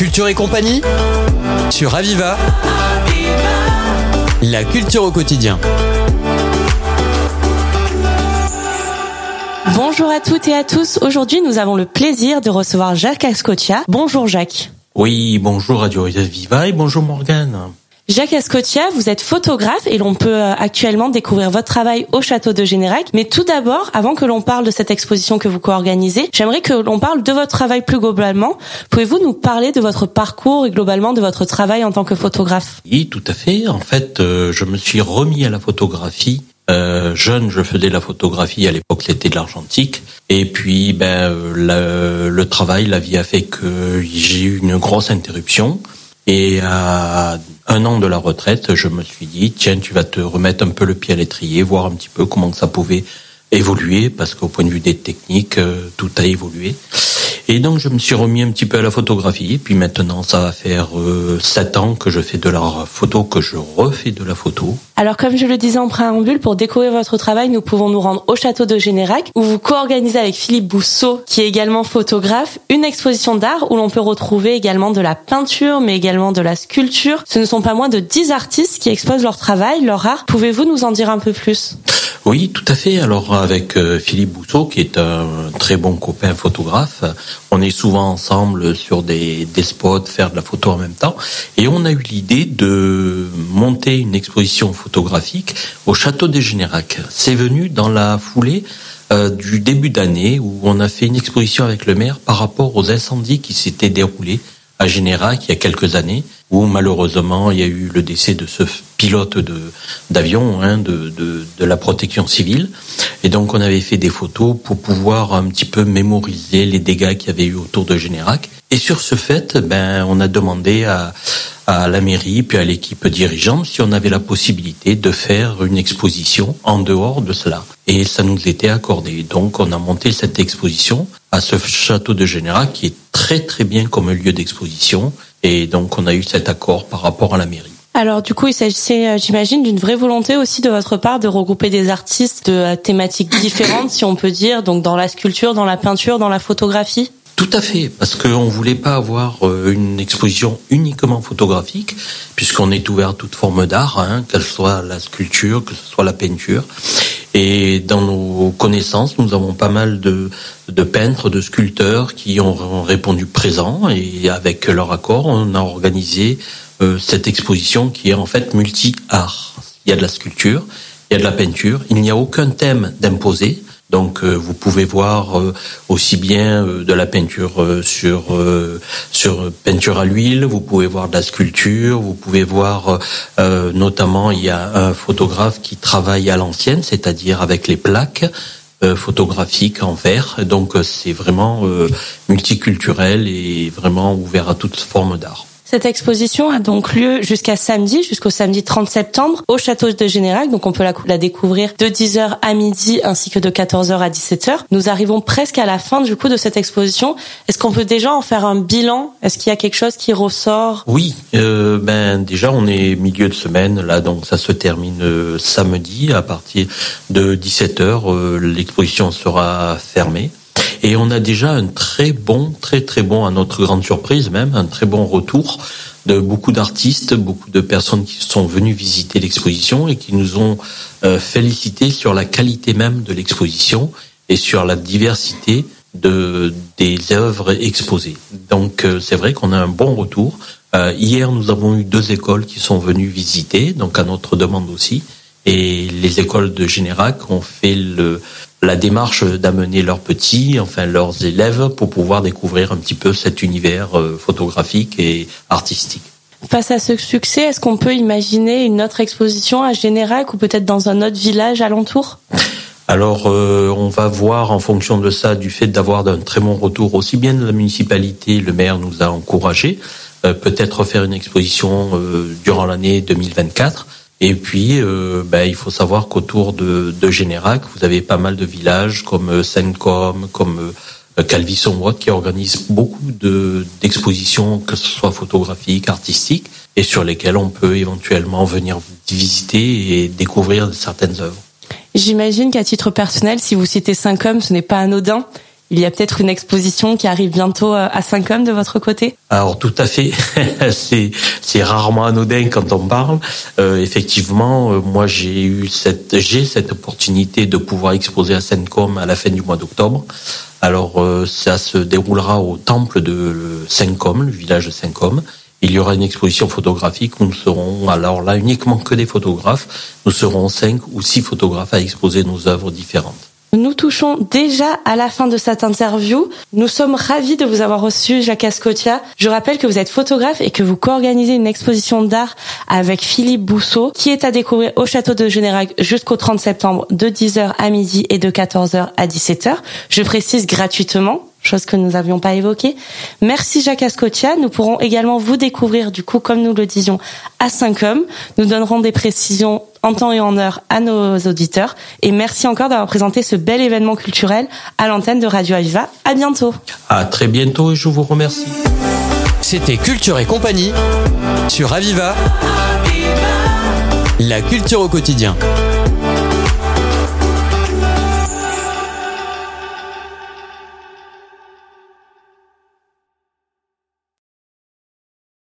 Culture et compagnie sur Aviva. La culture au quotidien. Bonjour à toutes et à tous. Aujourd'hui, nous avons le plaisir de recevoir Jacques Ascotia. Bonjour Jacques. Oui, bonjour Radio Aviva et bonjour Morgane. Jacques Ascotia, vous êtes photographe et l'on peut euh, actuellement découvrir votre travail au château de Générac. Mais tout d'abord, avant que l'on parle de cette exposition que vous co-organisez, j'aimerais que l'on parle de votre travail plus globalement. Pouvez-vous nous parler de votre parcours et globalement de votre travail en tant que photographe? Oui, tout à fait. En fait, euh, je me suis remis à la photographie. Euh, jeune, je faisais la photographie. À l'époque, c'était de l'argentique. Et puis, ben, le, le travail, la vie a fait que j'ai eu une grosse interruption. Et à un an de la retraite, je me suis dit, tiens, tu vas te remettre un peu le pied à l'étrier, voir un petit peu comment ça pouvait évoluer, parce qu'au point de vue des techniques, euh, tout a évolué. Et donc je me suis remis un petit peu à la photographie. Et puis maintenant, ça va faire euh, sept ans que je fais de la photo, que je refais de la photo. Alors comme je le disais en préambule, pour découvrir votre travail, nous pouvons nous rendre au château de Générac, où vous co-organisez avec Philippe Bousseau, qui est également photographe, une exposition d'art où l'on peut retrouver également de la peinture, mais également de la sculpture. Ce ne sont pas moins de dix artistes qui exposent leur travail, leur art. Pouvez-vous nous en dire un peu plus? Oui, tout à fait. Alors avec euh, Philippe Bousseau, qui est un très bon copain photographe, on est souvent ensemble sur des, des spots, faire de la photo en même temps, et on a eu l'idée de monter une exposition photographique au château des Générac. C'est venu dans la foulée euh, du début d'année où on a fait une exposition avec le maire par rapport aux incendies qui s'étaient déroulés à Générac il y a quelques années, où malheureusement il y a eu le décès de ce pilote de d'avion hein, de, de, de, la protection civile. Et donc on avait fait des photos pour pouvoir un petit peu mémoriser les dégâts qu'il y avait eu autour de Générac. Et sur ce fait, ben on a demandé à, à la mairie puis à l'équipe dirigeante si on avait la possibilité de faire une exposition en dehors de cela. Et ça nous était accordé. Donc on a monté cette exposition à ce château de Générac qui est très très bien comme lieu d'exposition. Et donc on a eu cet accord par rapport à la mairie. Alors du coup, il s'agissait, euh, j'imagine, d'une vraie volonté aussi de votre part de regrouper des artistes de euh, thématiques différentes, si on peut dire, donc dans la sculpture, dans la peinture, dans la photographie? Tout à fait, parce qu'on voulait pas avoir euh, une exposition uniquement photographique, puisqu'on est ouvert à toute forme d'art, hein, qu'elle soit la sculpture, que ce soit la peinture. Et dans nos connaissances, nous avons pas mal de, de peintres, de sculpteurs qui ont répondu présent, et avec leur accord, on a organisé euh, cette exposition qui est en fait multi-art. Il y a de la sculpture, il y a de la peinture, il n'y a aucun thème d'imposer. Donc euh, vous pouvez voir euh, aussi bien euh, de la peinture sur sur peinture à l'huile, vous pouvez voir de la sculpture, vous pouvez voir notamment il y a un photographe qui travaille à l'ancienne, c'est-à-dire avec les plaques photographiques en verre. Donc c'est vraiment multiculturel et vraiment ouvert à toute forme d'art. Cette exposition a donc lieu jusqu'à samedi, jusqu'au samedi 30 septembre, au château de Générac. Donc on peut la, découvrir de 10h à midi ainsi que de 14h à 17h. Nous arrivons presque à la fin du coup de cette exposition. Est-ce qu'on peut déjà en faire un bilan? Est-ce qu'il y a quelque chose qui ressort? Oui, euh, ben déjà on est milieu de semaine là, donc ça se termine euh, samedi à partir de 17h. Euh, L'exposition sera fermée. Et on a déjà un très bon, très très bon, à notre grande surprise même, un très bon retour de beaucoup d'artistes, beaucoup de personnes qui sont venues visiter l'exposition et qui nous ont euh, félicité sur la qualité même de l'exposition et sur la diversité de des œuvres exposées. Donc euh, c'est vrai qu'on a un bon retour. Euh, hier, nous avons eu deux écoles qui sont venues visiter, donc à notre demande aussi. Et les écoles de Générac ont fait le, la démarche d'amener leurs petits, enfin leurs élèves, pour pouvoir découvrir un petit peu cet univers euh, photographique et artistique. Face à ce succès, est-ce qu'on peut imaginer une autre exposition à Générac ou peut-être dans un autre village alentour? Alors, euh, on va voir en fonction de ça, du fait d'avoir un très bon retour aussi bien de la municipalité, le maire nous a encouragé, euh, peut-être faire une exposition durant l'année 2024 et puis, euh, ben, il faut savoir qu'autour de, de Générac, vous avez pas mal de villages comme euh, Sencom, comme euh, Calvisson qui organisent beaucoup de d'expositions, que ce soit photographiques, artistiques, et sur lesquelles on peut éventuellement venir visiter et découvrir certaines œuvres. J'imagine qu'à titre personnel, si vous citez Sencom, ce n'est pas anodin. Il y a peut-être une exposition qui arrive bientôt à Saint-Com de votre côté? Alors tout à fait, c'est rarement anodin quand on parle. effectivement, moi j'ai eu cette j'ai cette opportunité de pouvoir exposer à Saint-Com à la fin du mois d'octobre. Alors ça se déroulera au temple de Saint-Com, le village de Saint-Com. Il y aura une exposition photographique où nous serons, alors là, uniquement que des photographes. Nous serons cinq ou six photographes à exposer nos œuvres différentes. Nous touchons déjà à la fin de cette interview. Nous sommes ravis de vous avoir reçu, Jacques Ascotia. Je rappelle que vous êtes photographe et que vous co-organisez une exposition d'art avec Philippe Bousseau, qui est à découvrir au château de Générac jusqu'au 30 septembre de 10h à midi et de 14h à 17h. Je précise gratuitement chose que nous n'avions pas évoquée. Merci Jacques Ascotia. Nous pourrons également vous découvrir, du coup, comme nous le disions, à 5 hommes. Nous donnerons des précisions en temps et en heure à nos auditeurs. Et merci encore d'avoir présenté ce bel événement culturel à l'antenne de Radio Aviva. À bientôt. À très bientôt et je vous remercie. C'était Culture et compagnie sur Aviva. La culture au quotidien.